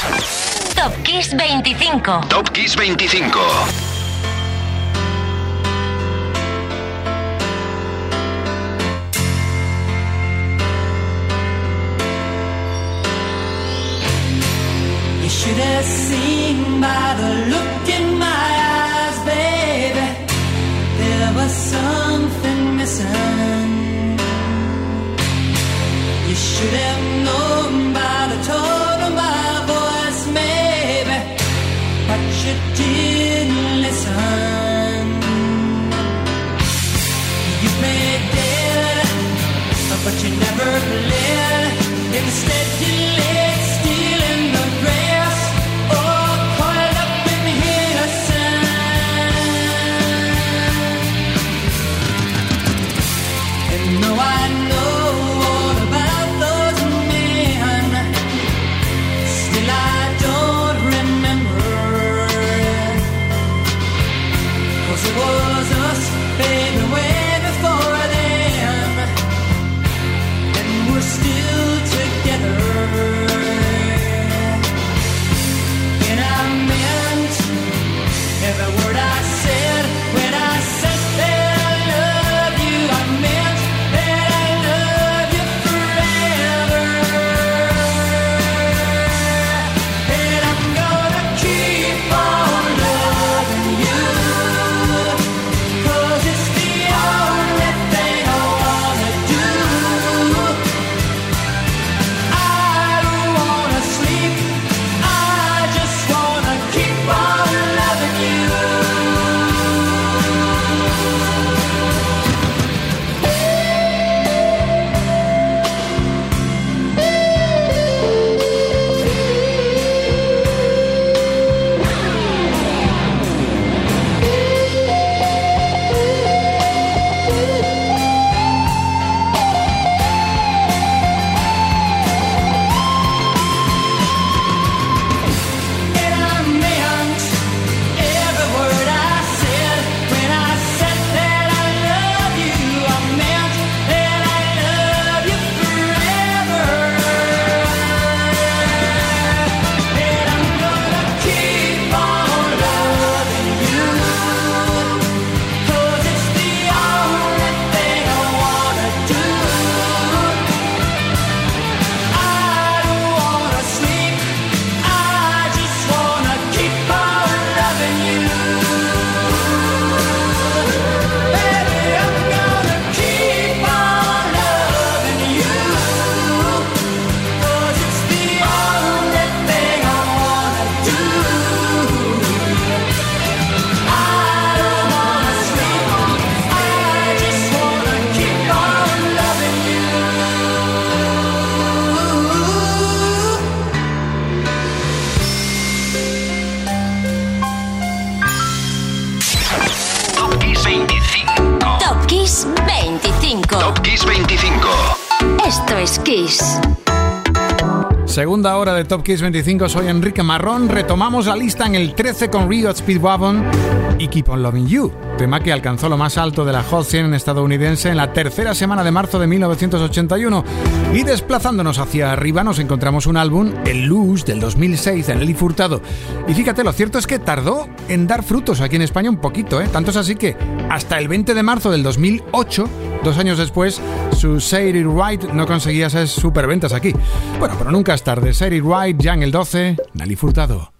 Top Kiss 25. Top Kiss 25. You should have seen by the look Top Kiss. Segunda hora de Top Kiss 25, soy Enrique Marrón. Retomamos la lista en el 13 con Rio Speedwagon y Keep on Loving You tema que alcanzó lo más alto de la Hot 100 estadounidense en la tercera semana de marzo de 1981. Y desplazándonos hacia arriba nos encontramos un álbum, El Luz, del 2006, de Nelly Furtado. Y fíjate, lo cierto es que tardó en dar frutos aquí en España un poquito, ¿eh? Tanto es así que hasta el 20 de marzo del 2008 Dos años después, su Say It Right no conseguía esas superventas aquí. Bueno, pero nunca es tarde. Say It Right, Jan el 12, Nali Furtado.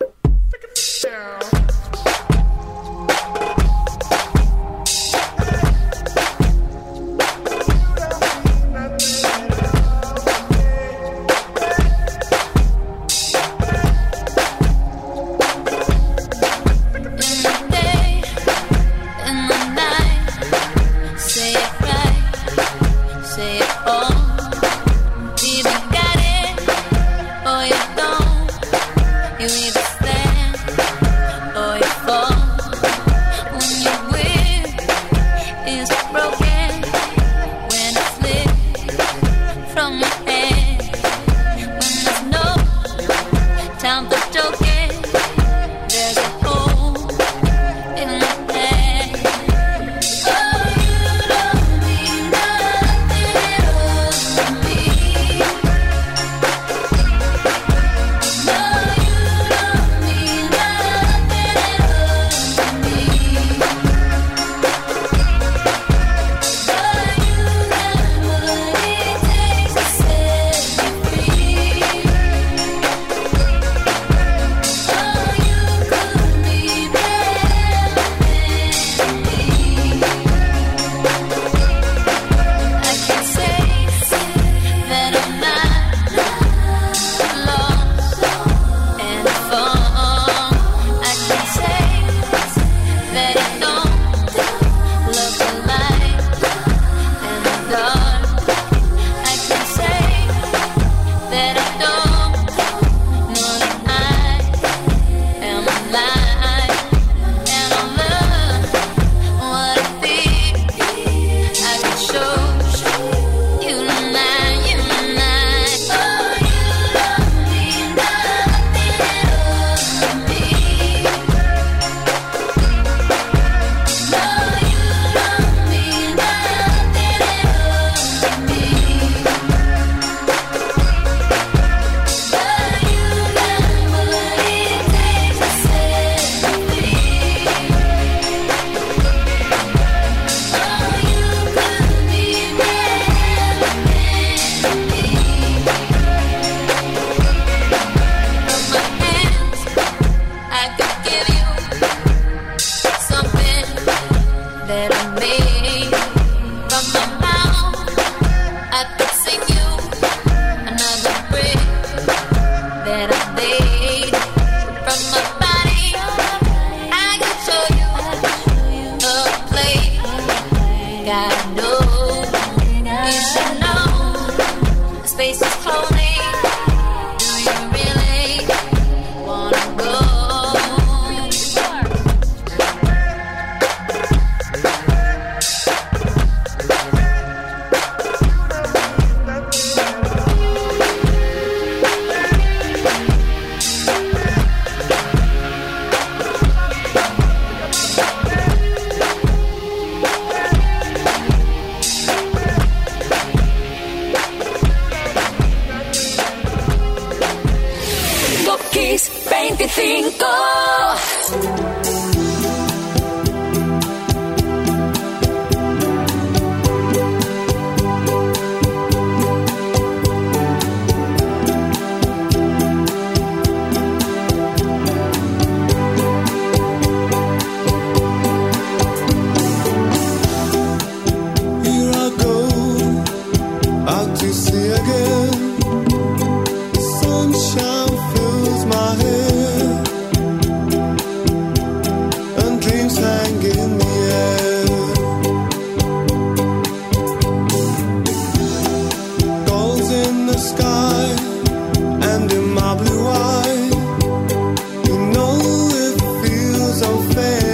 Baby.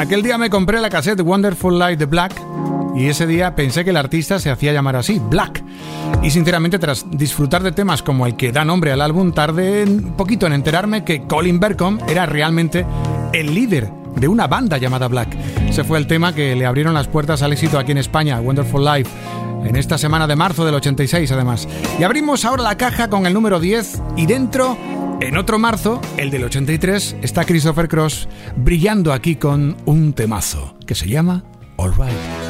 Aquel día me compré la cassette Wonderful Life de Black y ese día pensé que el artista se hacía llamar así, Black. Y sinceramente, tras disfrutar de temas como el que da nombre al álbum, tardé un poquito en enterarme que Colin Bercom era realmente el líder de una banda llamada Black. Ese fue el tema que le abrieron las puertas al éxito aquí en España, Wonderful Life, en esta semana de marzo del 86 además. Y abrimos ahora la caja con el número 10 y dentro en otro marzo, el del 83, está Christopher Cross brillando aquí con un temazo que se llama All Right.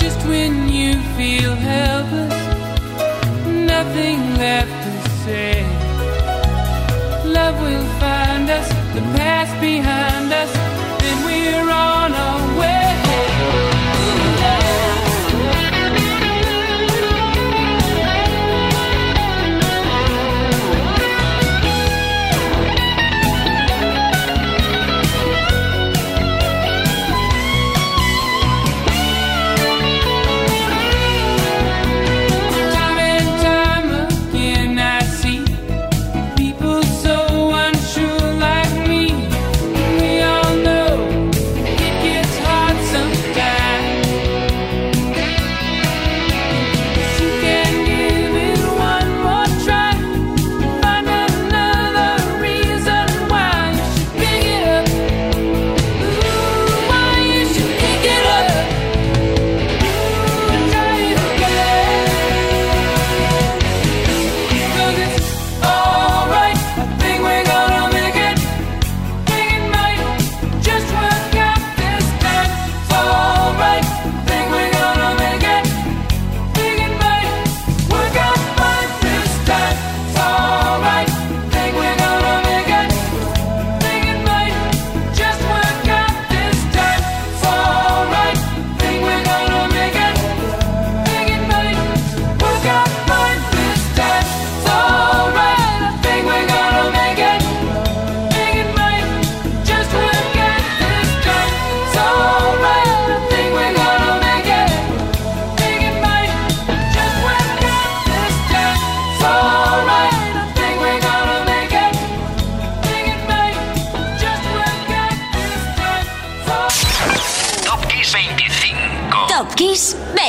Just when you feel helpless, nothing left to say. Love will find us, the past behind us.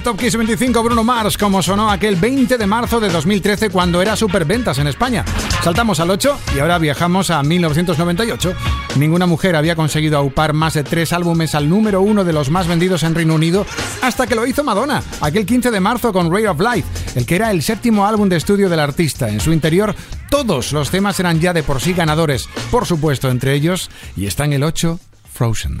Top Kiss 25 Bruno Mars, como sonó aquel 20 de marzo de 2013 cuando era superventas en España. Saltamos al 8 y ahora viajamos a 1998. Ninguna mujer había conseguido aupar más de tres álbumes al número uno de los más vendidos en Reino Unido hasta que lo hizo Madonna, aquel 15 de marzo con Ray of Life, el que era el séptimo álbum de estudio del artista. En su interior, todos los temas eran ya de por sí ganadores, por supuesto, entre ellos, y está en el 8, Frozen.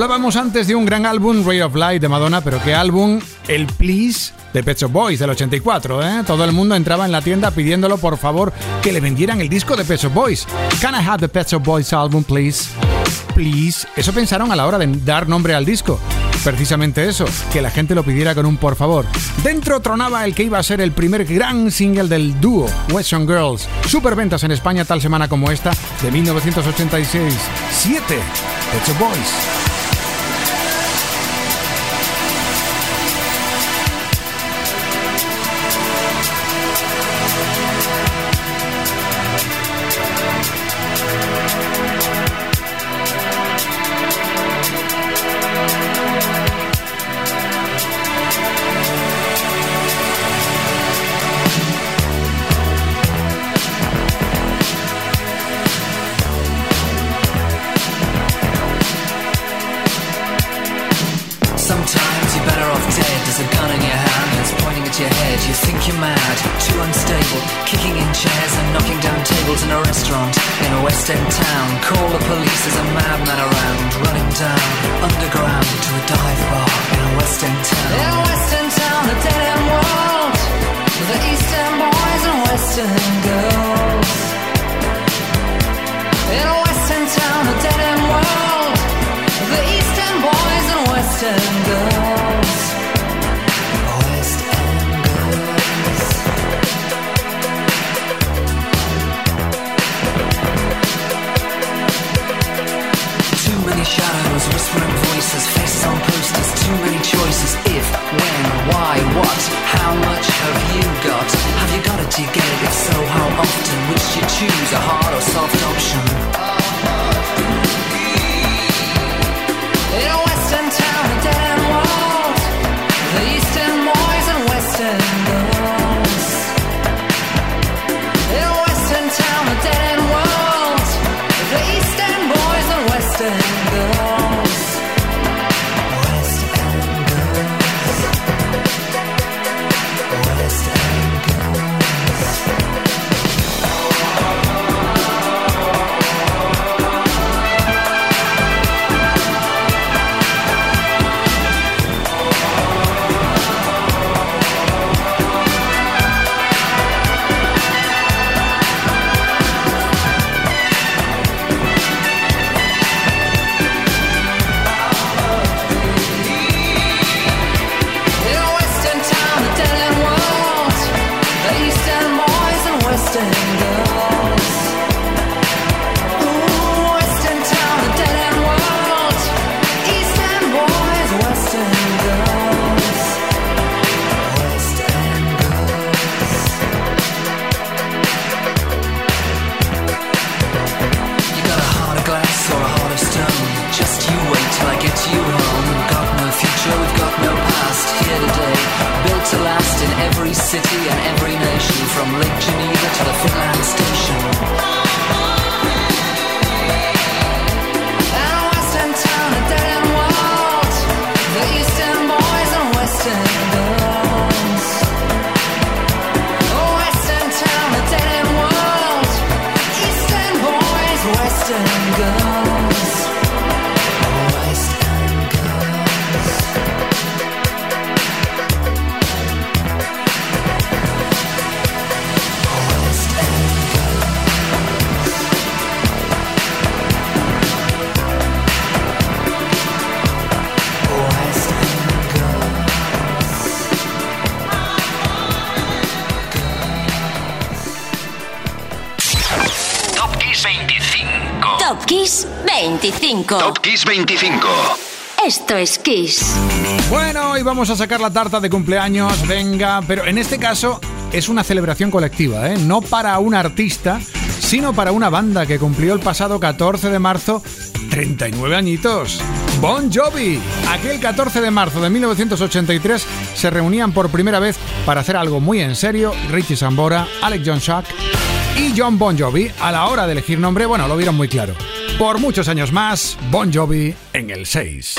Hablábamos antes de un gran álbum, Ray of Light de Madonna, pero ¿qué álbum? El Please de Pet Shop Boys del 84, ¿eh? Todo el mundo entraba en la tienda pidiéndolo por favor que le vendieran el disco de Pet Shop Boys. Can I have the Pet Shop Boys album, please? Please. Eso pensaron a la hora de dar nombre al disco. Precisamente eso, que la gente lo pidiera con un por favor. Dentro tronaba el que iba a ser el primer gran single del dúo, Western Girls. Superventas en España tal semana como esta, de 1986. 7. Pet Shop Boys. many shadows, whispering voices, faces on posters, too many choices. If, when, why, what, how much have you got? Have you got it? Do you get it? If so, how often? Would you choose a hard or soft option? Top Kiss 25. Esto es Kiss. Bueno, hoy vamos a sacar la tarta de cumpleaños, venga, pero en este caso es una celebración colectiva, ¿eh? no para un artista, sino para una banda que cumplió el pasado 14 de marzo 39 añitos. Bon Jovi. Aquel 14 de marzo de 1983 se reunían por primera vez para hacer algo muy en serio Richie Sambora, Alex John Shuck y John Bon Jovi. A la hora de elegir nombre, bueno, lo vieron muy claro por muchos años más, Bon Jovi en el 6.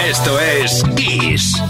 Esto es Kiss.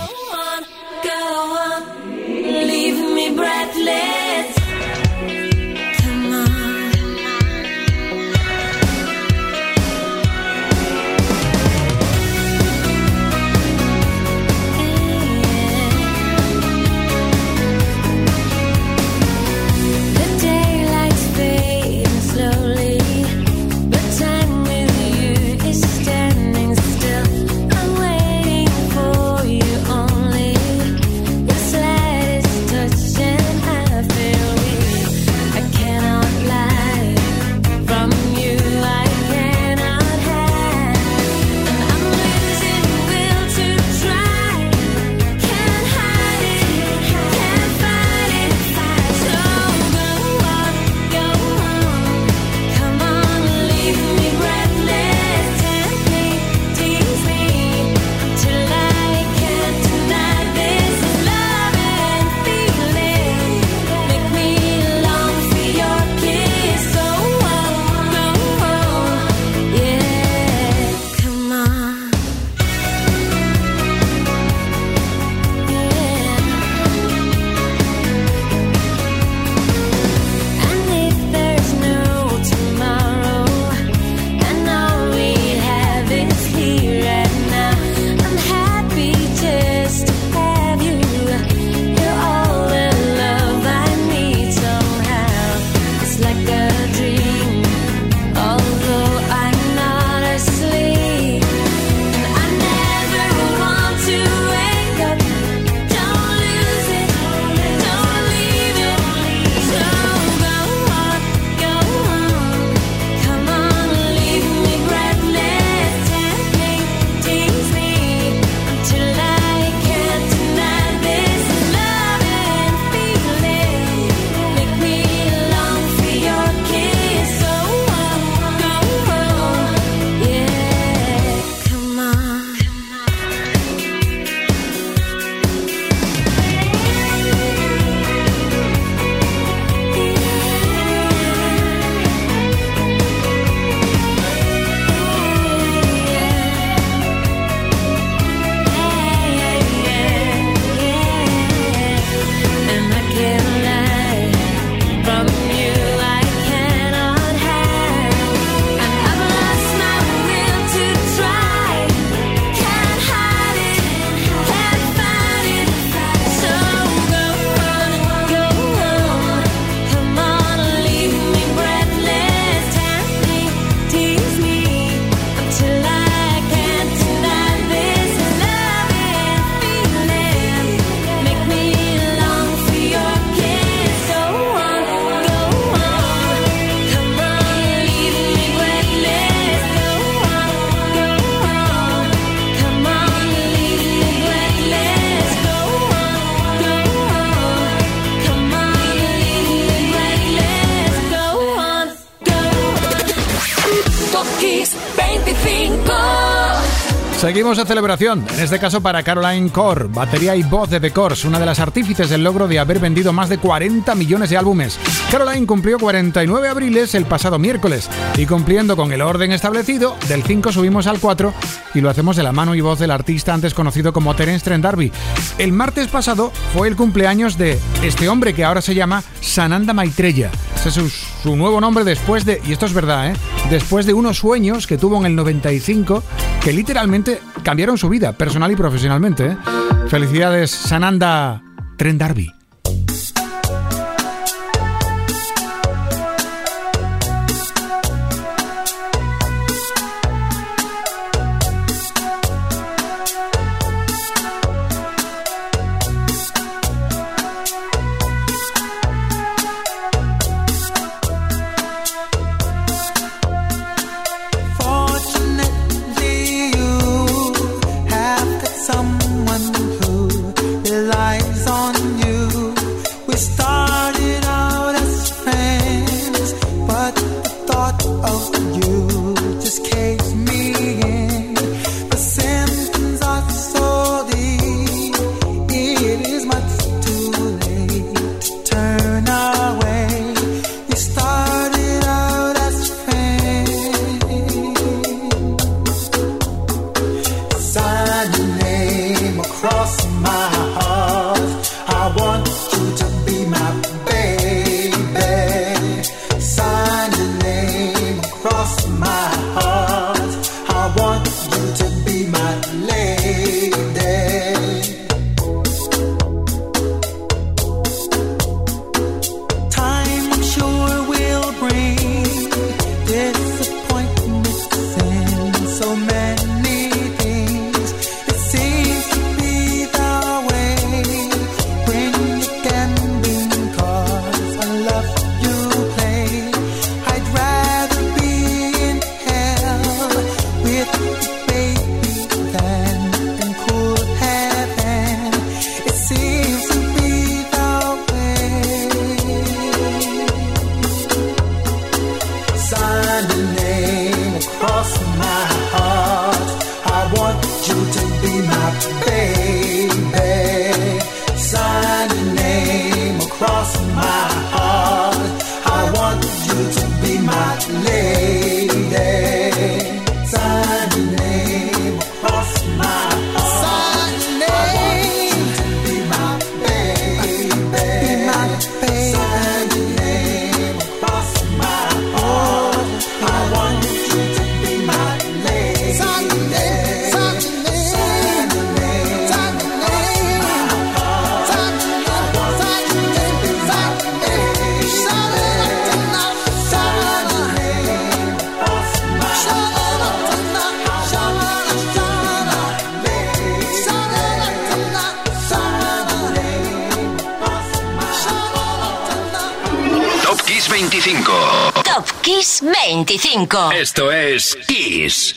Seguimos de celebración, en este caso para Caroline Core, batería y voz de The Cores, una de las artífices del logro de haber vendido más de 40 millones de álbumes. Caroline cumplió 49 abriles el pasado miércoles y cumpliendo con el orden establecido, del 5 subimos al 4 y lo hacemos de la mano y voz del artista antes conocido como Terence Trent D'Arby. El martes pasado fue el cumpleaños de este hombre que ahora se llama Sananda Maitreya. Ese es su, su nuevo nombre después de, y esto es verdad, ¿eh? después de unos sueños que tuvo en el 95 que literalmente cambiaron su vida personal y profesionalmente. ¿eh? Felicidades, Sananda Trendarby. 25. Esto es Kiss.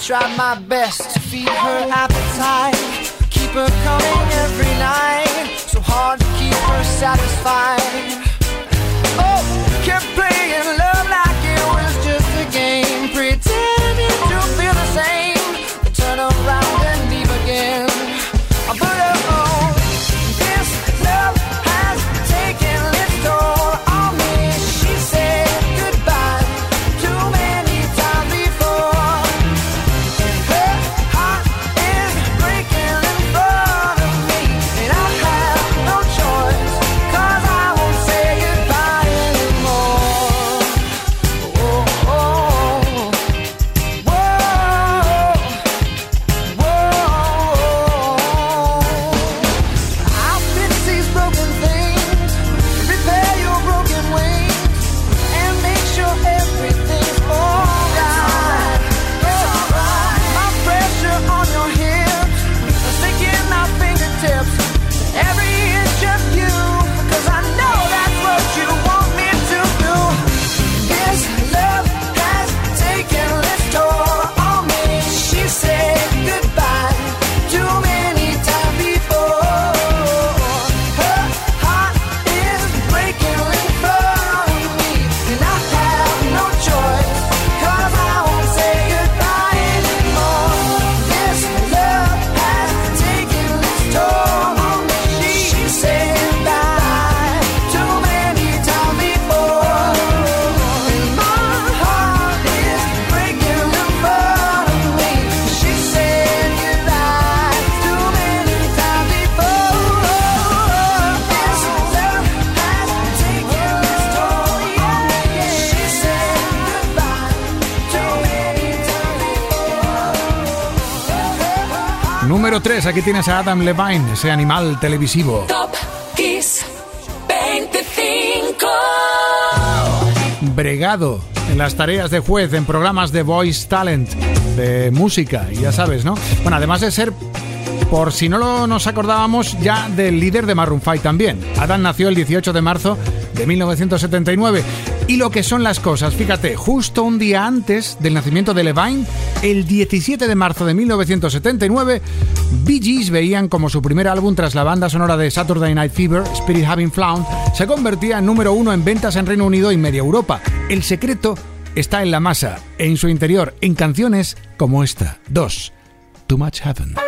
Tried my best to feed her appetite, keep her coming every night. So hard to keep her satisfied. Oh, kept playing love like it was just a game, pretending Número 3, aquí tienes a Adam Levine, ese animal televisivo. Top Kiss 25. Bregado en las tareas de juez en programas de Voice Talent, de música, y ya sabes, ¿no? Bueno, además de ser, por si no lo nos acordábamos, ya del líder de Maroon 5 también. Adam nació el 18 de marzo de 1979. Y lo que son las cosas, fíjate, justo un día antes del nacimiento de Levine, el 17 de marzo de 1979, Bee Gees veían como su primer álbum tras la banda sonora de Saturday Night Fever, Spirit Having Flown, se convertía en número uno en ventas en Reino Unido y media Europa. El secreto está en la masa, en su interior, en canciones como esta. 2. Too Much Heaven.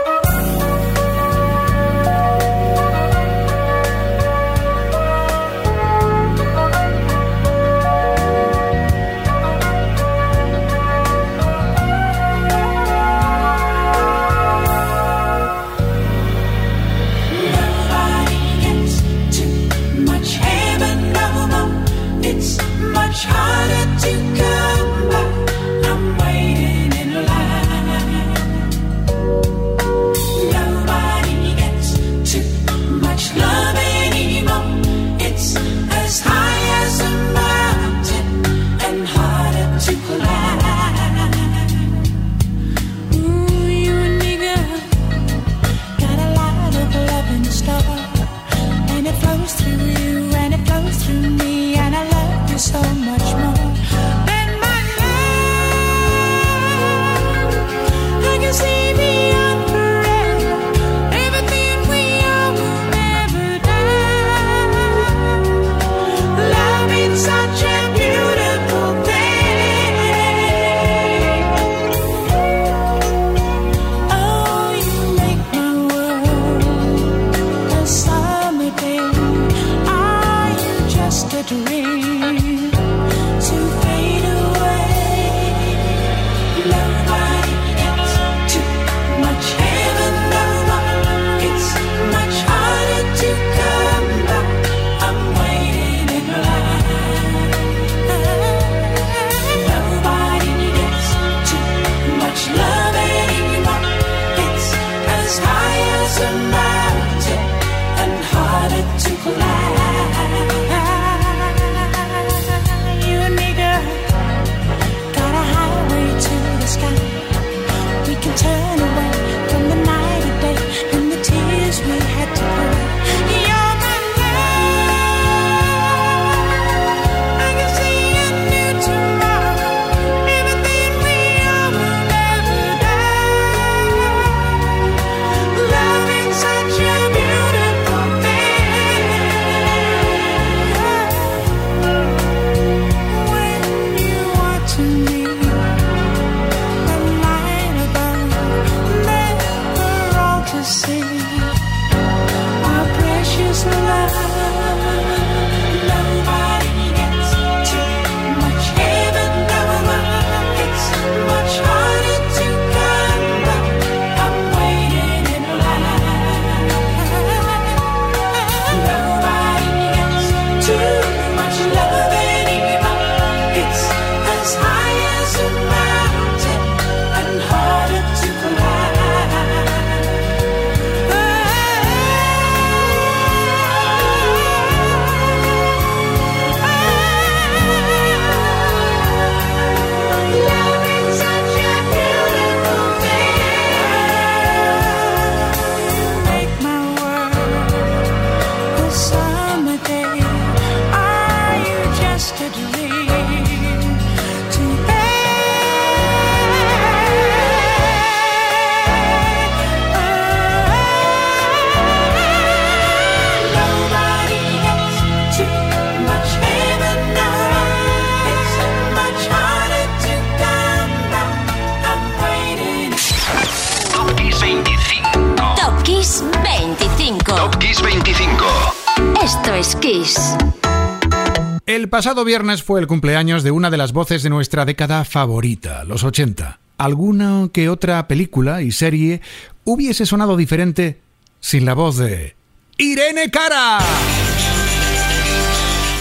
El pasado viernes fue el cumpleaños de una de las voces de nuestra década favorita, los 80. Alguna que otra película y serie hubiese sonado diferente sin la voz de Irene Cara.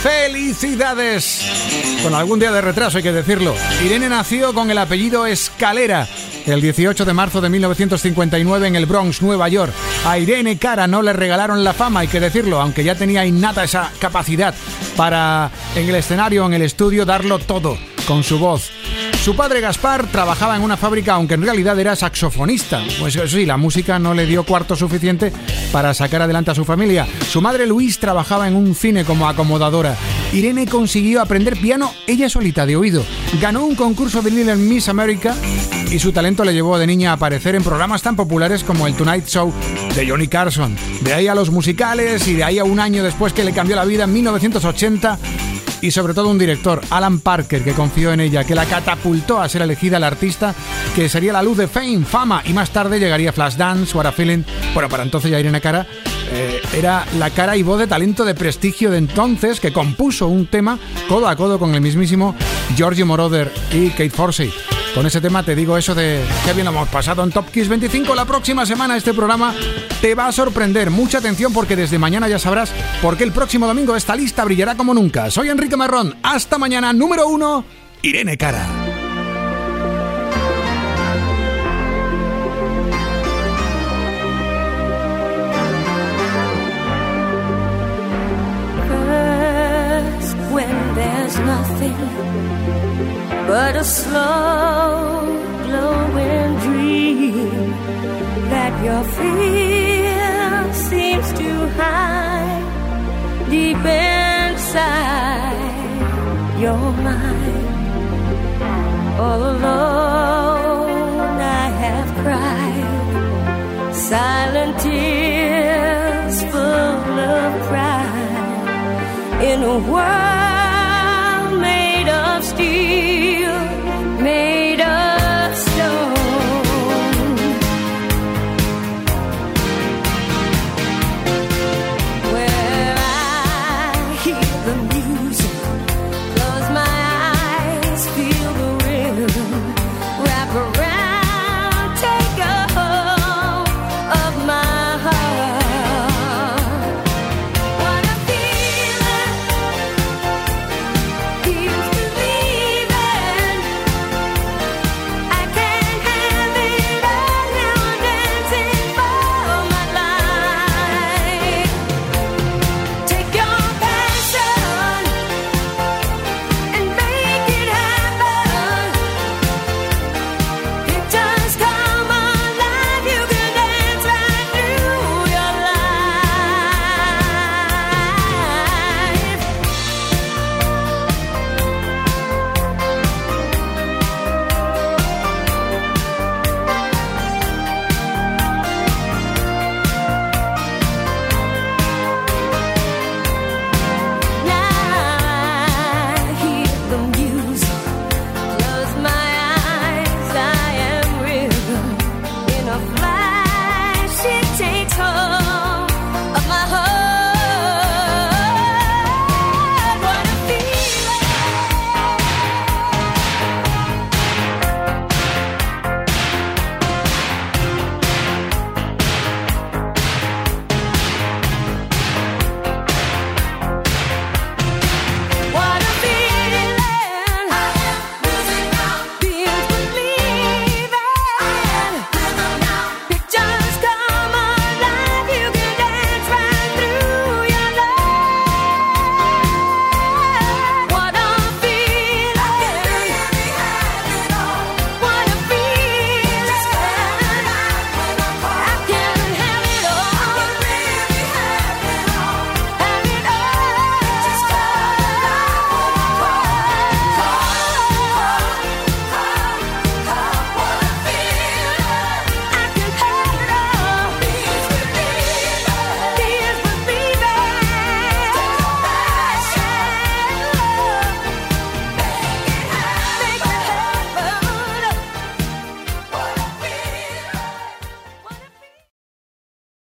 ¡Felicidades! Con algún día de retraso hay que decirlo. Irene nació con el apellido Escalera el 18 de marzo de 1959 en el Bronx, Nueva York. A Irene Cara no le regalaron la fama, hay que decirlo, aunque ya tenía innata esa capacidad para en el escenario, en el estudio, darlo todo con su voz. Su padre Gaspar trabajaba en una fábrica, aunque en realidad era saxofonista. Pues eso sí, la música no le dio cuarto suficiente para sacar adelante a su familia. Su madre Luis trabajaba en un cine como acomodadora. Irene consiguió aprender piano ella solita de oído. Ganó un concurso de Little Miss America y su talento le llevó de niña a aparecer en programas tan populares como el Tonight Show de Johnny Carson. De ahí a los musicales y de ahí a un año después que le cambió la vida en 1980 y sobre todo un director, Alan Parker, que confió en ella, que la catapultó a ser elegida la artista que sería la luz de fame, fama y más tarde llegaría Flashdance, What a Feeling. Bueno, para entonces ya Irene Cara eh, era la cara y voz de talento de prestigio de entonces que compuso un tema codo a codo con el mismísimo Giorgio Moroder y Kate Forsey. Con ese tema te digo eso de que bien lo hemos pasado en Top Kiss 25. La próxima semana este programa te va a sorprender. Mucha atención porque desde mañana ya sabrás por qué el próximo domingo esta lista brillará como nunca. Soy Enrique Marrón. Hasta mañana. Número uno, Irene Cara. mine all alone.